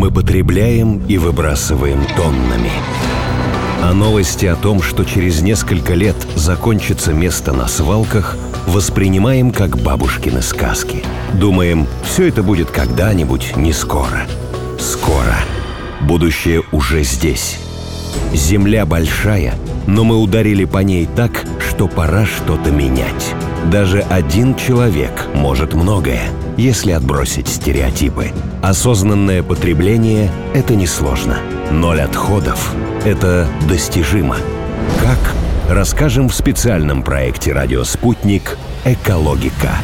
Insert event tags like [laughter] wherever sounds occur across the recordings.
мы потребляем и выбрасываем тоннами. А новости о том, что через несколько лет закончится место на свалках, воспринимаем как бабушкины сказки. Думаем, все это будет когда-нибудь, не скоро. Скоро. Будущее уже здесь. Земля большая, но мы ударили по ней так, что пора что-то менять. Даже один человек может многое, если отбросить стереотипы. Осознанное потребление – это несложно. Ноль отходов – это достижимо. Как? Расскажем в специальном проекте «Радио Спутник. Экологика».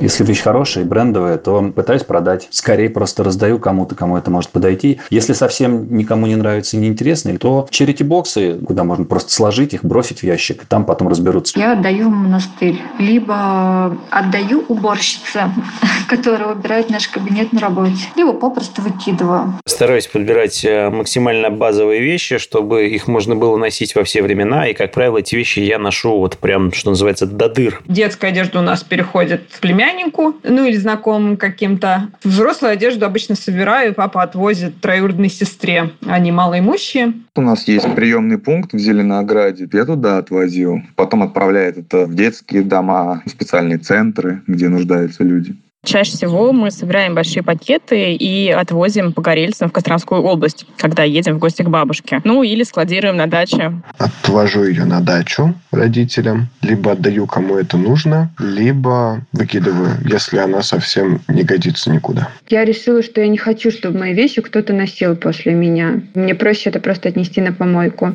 Если вещь хорошая и брендовая, то пытаюсь продать. Скорее просто раздаю кому-то, кому это может подойти. Если совсем никому не нравится и не интересно, то черити-боксы, куда можно просто сложить их, бросить в ящик, и там потом разберутся. Я отдаю в монастырь. Либо отдаю уборщице, [laughs] которая убирает наш кабинет на работе. Либо попросту выкидываю. Стараюсь подбирать э, максимально базовые вещи, чтобы их можно было носить во все времена. И, как правило, эти вещи я ношу вот прям, что называется, до дыр. Детская одежда у нас переходит в племянника, племяннику, ну или знакомым каким-то. Взрослую одежду обычно собираю, папа отвозит троюродной сестре. Они малоимущие. У нас есть приемный пункт в Зеленограде. Я туда отвозил. Потом отправляет это в детские дома, в специальные центры, где нуждаются люди. Чаще всего мы собираем большие пакеты и отвозим по горельцам в Костромскую область, когда едем в гости к бабушке. Ну, или складируем на даче. Отвожу ее на дачу родителям, либо отдаю кому это нужно, либо выкидываю, если она совсем не годится никуда. Я решила, что я не хочу, чтобы мои вещи кто-то носил после меня. Мне проще это просто отнести на помойку.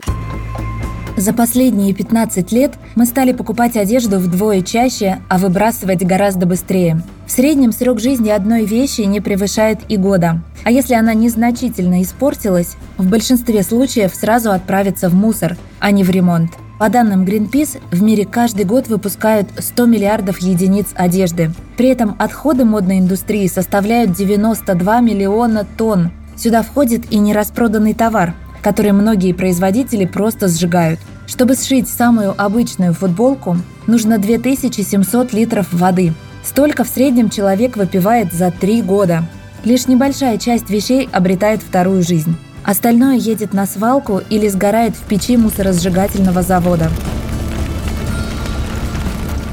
За последние 15 лет мы стали покупать одежду вдвое чаще, а выбрасывать гораздо быстрее. В среднем срок жизни одной вещи не превышает и года. А если она незначительно испортилась, в большинстве случаев сразу отправится в мусор, а не в ремонт. По данным Greenpeace, в мире каждый год выпускают 100 миллиардов единиц одежды. При этом отходы модной индустрии составляют 92 миллиона тонн. Сюда входит и нераспроданный товар – который многие производители просто сжигают. Чтобы сшить самую обычную футболку, нужно 2700 литров воды. Столько в среднем человек выпивает за три года. Лишь небольшая часть вещей обретает вторую жизнь. Остальное едет на свалку или сгорает в печи мусоросжигательного завода.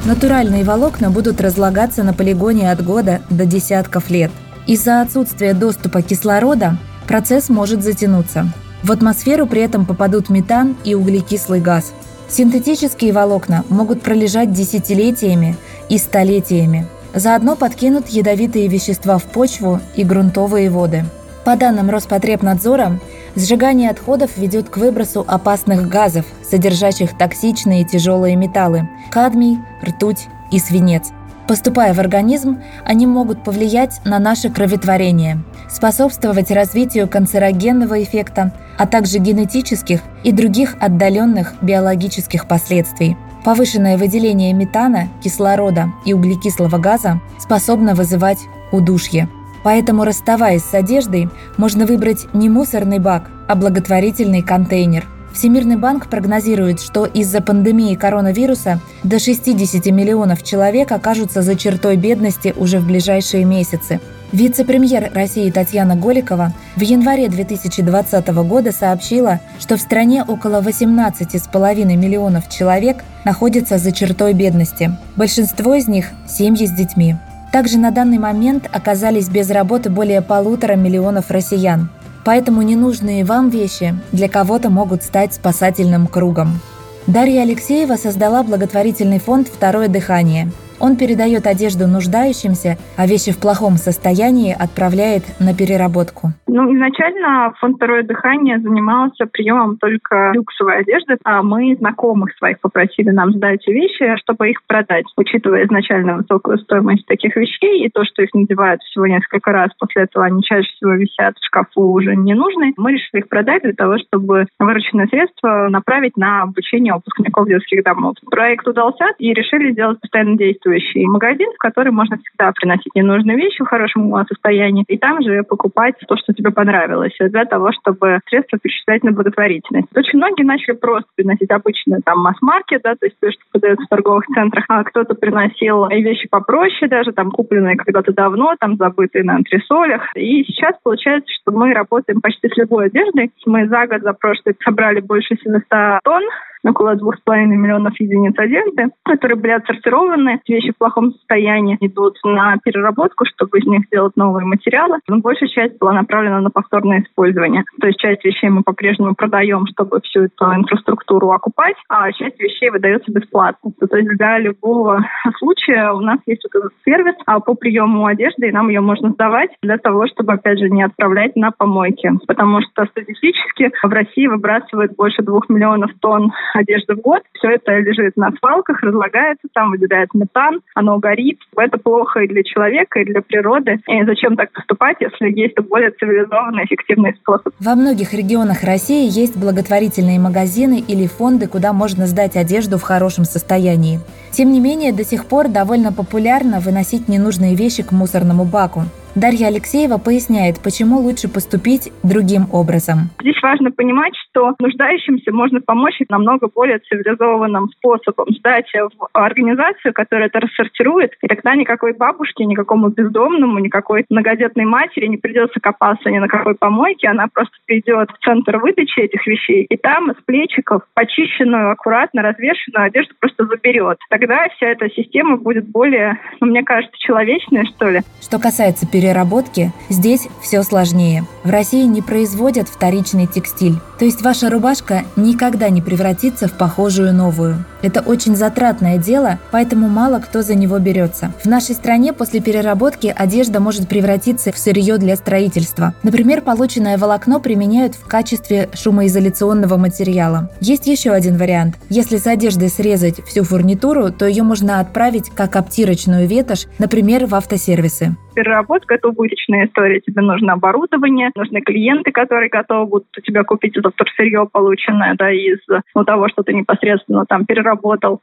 Натуральные волокна будут разлагаться на полигоне от года до десятков лет. Из-за отсутствия доступа кислорода процесс может затянуться. В атмосферу при этом попадут метан и углекислый газ. Синтетические волокна могут пролежать десятилетиями и столетиями. Заодно подкинут ядовитые вещества в почву и грунтовые воды. По данным Роспотребнадзора, сжигание отходов ведет к выбросу опасных газов, содержащих токсичные тяжелые металлы – кадмий, ртуть и свинец. Поступая в организм, они могут повлиять на наше кроветворение, способствовать развитию канцерогенного эффекта, а также генетических и других отдаленных биологических последствий. Повышенное выделение метана, кислорода и углекислого газа способно вызывать удушье. Поэтому, расставаясь с одеждой, можно выбрать не мусорный бак, а благотворительный контейнер – Всемирный банк прогнозирует, что из-за пандемии коронавируса до 60 миллионов человек окажутся за чертой бедности уже в ближайшие месяцы. Вице-премьер России Татьяна Голикова в январе 2020 года сообщила, что в стране около 18,5 миллионов человек находятся за чертой бедности. Большинство из них – семьи с детьми. Также на данный момент оказались без работы более полутора миллионов россиян. Поэтому ненужные вам вещи для кого-то могут стать спасательным кругом. Дарья Алексеева создала благотворительный фонд «Второе дыхание», он передает одежду нуждающимся, а вещи в плохом состоянии отправляет на переработку. Ну, изначально фонд «Второе дыхание» занимался приемом только люксовой одежды, а мы знакомых своих попросили нам сдать вещи, чтобы их продать. Учитывая изначально высокую стоимость таких вещей и то, что их надевают всего несколько раз, после этого они чаще всего висят в шкафу уже не нужны, мы решили их продать для того, чтобы вырученные средства направить на обучение выпускников детских домов. Проект удался и решили сделать постоянно действующий действующий магазин, в который можно всегда приносить ненужные вещи в хорошем состоянии, и там же покупать то, что тебе понравилось, для того, чтобы средства перечислять на благотворительность. Очень многие начали просто приносить обычные там масс-маркет, да, то есть то, что продается в торговых центрах, а кто-то приносил и вещи попроще даже, там купленные когда-то давно, там забытые на антресолях. И сейчас получается, что мы работаем почти с любой одеждой. Мы за год, за прошлый собрали больше 700 тонн около двух с половиной миллионов единиц одежды, которые были отсортированы. Вещи в плохом состоянии идут на переработку, чтобы из них сделать новые материалы. Но большая часть была направлена на повторное использование. То есть часть вещей мы по-прежнему продаем, чтобы всю эту инфраструктуру окупать, а часть вещей выдается бесплатно. То есть для любого случая у нас есть вот этот сервис а по приему одежды, и нам ее можно сдавать для того, чтобы, опять же, не отправлять на помойки. Потому что статистически в России выбрасывают больше двух миллионов тонн одежды в год. Все это лежит на свалках, разлагается, там выделяет метан, оно горит. Это плохо и для человека, и для природы. И зачем так поступать, если есть более цивилизованный, эффективный способ? Во многих регионах России есть благотворительные магазины или фонды, куда можно сдать одежду в хорошем состоянии. Тем не менее, до сих пор довольно популярно выносить ненужные вещи к мусорному баку. Дарья Алексеева поясняет, почему лучше поступить другим образом. Здесь важно понимать, что нуждающимся можно помочь намного более цивилизованным способом. Сдать в организацию, которая это рассортирует, и тогда никакой бабушке, никакому бездомному, никакой многодетной матери не придется копаться ни на какой помойке, она просто придет в центр выдачи этих вещей, и там с плечиков почищенную, аккуратно развешенную одежду просто заберет. Тогда вся эта система будет более, ну, мне кажется, человечной, что ли. Что касается перед переработки, здесь все сложнее. В России не производят вторичный текстиль. То есть ваша рубашка никогда не превратится в похожую новую. Это очень затратное дело, поэтому мало кто за него берется. В нашей стране после переработки одежда может превратиться в сырье для строительства. Например, полученное волокно применяют в качестве шумоизоляционного материала. Есть еще один вариант. Если с одежды срезать всю фурнитуру, то ее можно отправить как обтирочную ветошь, например, в автосервисы переработка – это убыточная история. Тебе нужно оборудование, нужны клиенты, которые готовы будут у тебя купить это вторсырье, полученное да, из ну, того, что ты непосредственно там переработал.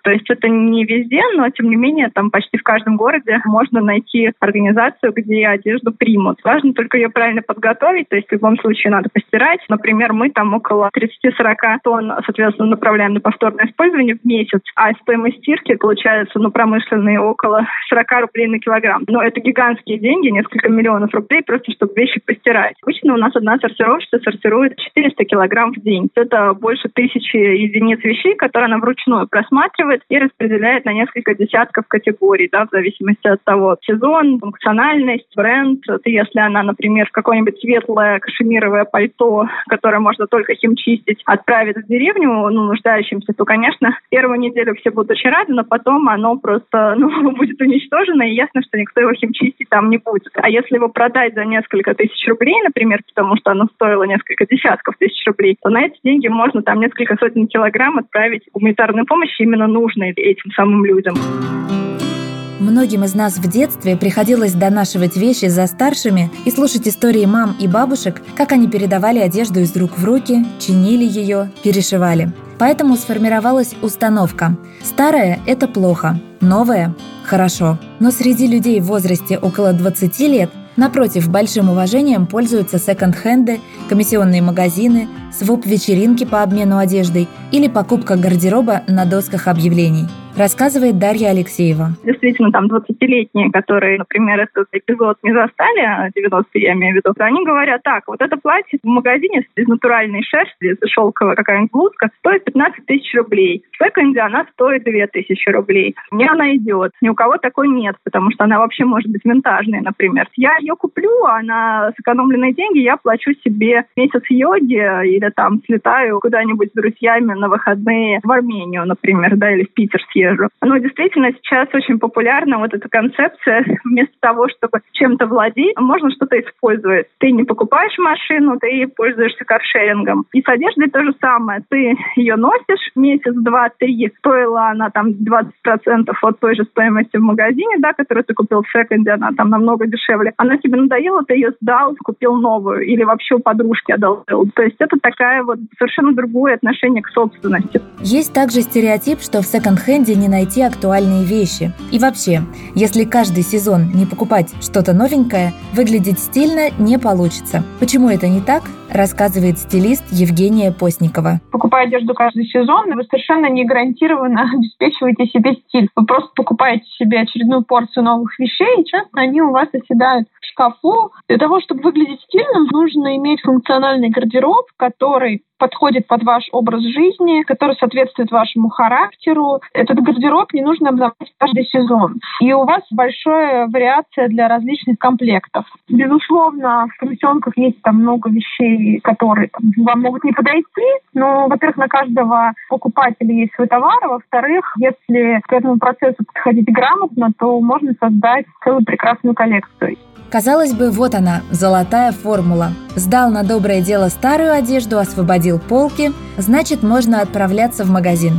То есть это не везде, но тем не менее там почти в каждом городе можно найти организацию, где одежду примут. Важно только ее правильно подготовить, то есть в любом случае надо постирать. Например, мы там около 30-40 тонн, соответственно, направляем на повторное использование в месяц, а стоимость стирки получается, ну, промышленные около 40 рублей на килограмм. Но это гигантские деньги, несколько миллионов рублей, просто чтобы вещи постирать. Обычно у нас одна сортировщица сортирует 400 килограмм в день. Это больше тысячи единиц вещей, которые она вручную просматривает и распределяет на несколько десятков категорий, да, в зависимости от того, сезон, функциональность, бренд. И если она, например, какое-нибудь светлое кашемировое пальто, которое можно только химчистить, отправит в деревню, ну, нуждающимся, то, конечно, первую неделю все будут очень рады, но потом оно просто [laughs] ну, будет уничтожено, и ясно, что никто его химчистить там не будет. А если его продать за несколько тысяч рублей, например, потому что оно стоило несколько десятков тысяч рублей, то на эти деньги можно там несколько сотен килограмм отправить гуманитарную помощь именно нужной этим самым людям. Многим из нас в детстве приходилось донашивать вещи за старшими и слушать истории мам и бабушек, как они передавали одежду из рук в руки, чинили ее, перешивали. Поэтому сформировалась установка «старое – это плохо, новое – хорошо». Но среди людей в возрасте около 20 лет Напротив, большим уважением пользуются секонд-хенды, комиссионные магазины, своп-вечеринки по обмену одеждой или покупка гардероба на досках объявлений – рассказывает Дарья Алексеева. Действительно, там 20-летние, которые, например, этот эпизод не застали, 90-е я имею в виду, они говорят, так, вот это платье в магазине из натуральной шерсти, из шелковая какая-нибудь блузка, стоит 15 тысяч рублей. В секонде она стоит 2 тысячи рублей. Мне она идет. Ни у кого такой нет, потому что она вообще может быть винтажной, например. Я ее куплю, а на сэкономленные деньги я плачу себе месяц йоги или там слетаю куда-нибудь с друзьями на выходные в Армению, например, да, или в Питер съездить езжу. Но действительно сейчас очень популярна вот эта концепция. [laughs] Вместо того, чтобы чем-то владеть, можно что-то использовать. Ты не покупаешь машину, ты пользуешься каршерингом. И с одеждой то же самое. Ты ее носишь месяц, два, три. Стоила она там 20% от той же стоимости в магазине, да, которую ты купил в секонде, она там намного дешевле. Она тебе надоела, ты ее сдал, купил новую. Или вообще у подружки одолжил. То есть это такая вот совершенно другое отношение к собственности. Есть также стереотип, что в секонд-хенде если не найти актуальные вещи? И вообще, если каждый сезон не покупать что-то новенькое, выглядеть стильно не получится. Почему это не так, рассказывает стилист Евгения Постникова. Покупая одежду каждый сезон, вы совершенно не гарантированно [laughs] обеспечиваете себе стиль. Вы просто покупаете себе очередную порцию новых вещей, и часто они у вас оседают в шкафу. Для того, чтобы выглядеть стильным, нужно иметь функциональный гардероб, который подходит под ваш образ жизни, который соответствует вашему характеру. Этот гардероб не нужно обновлять каждый сезон. И у вас большая вариация для различных комплектов. Безусловно, в комиссионках есть там много вещей, которые вам могут не подойти, но, во-первых, на каждого покупателя есть свой товар, а во-вторых, если к этому процессу подходить грамотно, то можно создать целую прекрасную коллекцию. Казалось бы, вот она, золотая формула. Сдал на доброе дело старую одежду, освободил полки, значит, можно отправляться в магазин.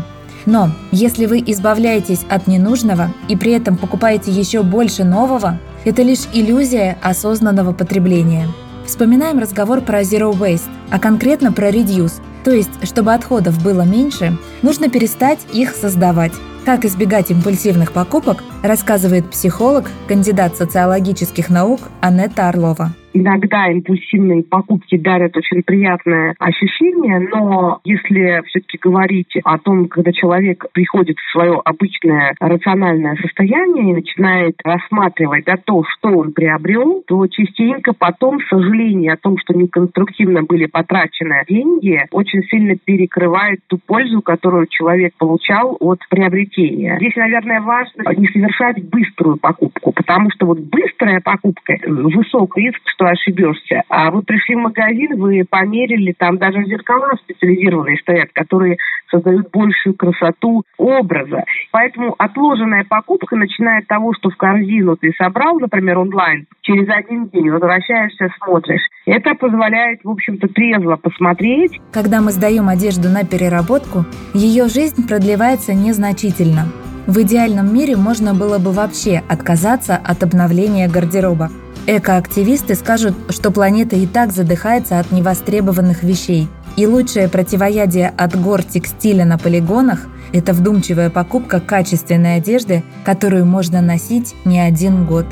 Но если вы избавляетесь от ненужного и при этом покупаете еще больше нового, это лишь иллюзия осознанного потребления. Вспоминаем разговор про Zero Waste, а конкретно про Reduce, то есть, чтобы отходов было меньше, нужно перестать их создавать. Как избегать импульсивных покупок, рассказывает психолог, кандидат социологических наук Анетта Орлова. Иногда импульсивные покупки дарят очень приятное ощущение, но если все-таки говорить о том, когда человек приходит в свое обычное рациональное состояние и начинает рассматривать да, то, что он приобрел, то частенько потом сожаление о том, что неконструктивно были потрачены деньги, очень сильно перекрывает ту пользу, которую человек получал от приобретения. Здесь, наверное, важно не совершать быструю покупку, потому что вот быстрая покупка, высокий риск, что что ошибешься. А вы пришли в магазин, вы померили, там даже зеркала специализированные стоят, которые создают большую красоту образа. Поэтому отложенная покупка, начиная от того, что в корзину ты собрал, например, онлайн, через один день возвращаешься, смотришь. Это позволяет, в общем-то, трезво посмотреть. Когда мы сдаем одежду на переработку, ее жизнь продлевается незначительно. В идеальном мире можно было бы вообще отказаться от обновления гардероба. Экоактивисты скажут, что планета и так задыхается от невостребованных вещей. И лучшее противоядие от гор текстиля на полигонах – это вдумчивая покупка качественной одежды, которую можно носить не один год.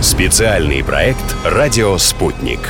Специальный проект «Радио Спутник».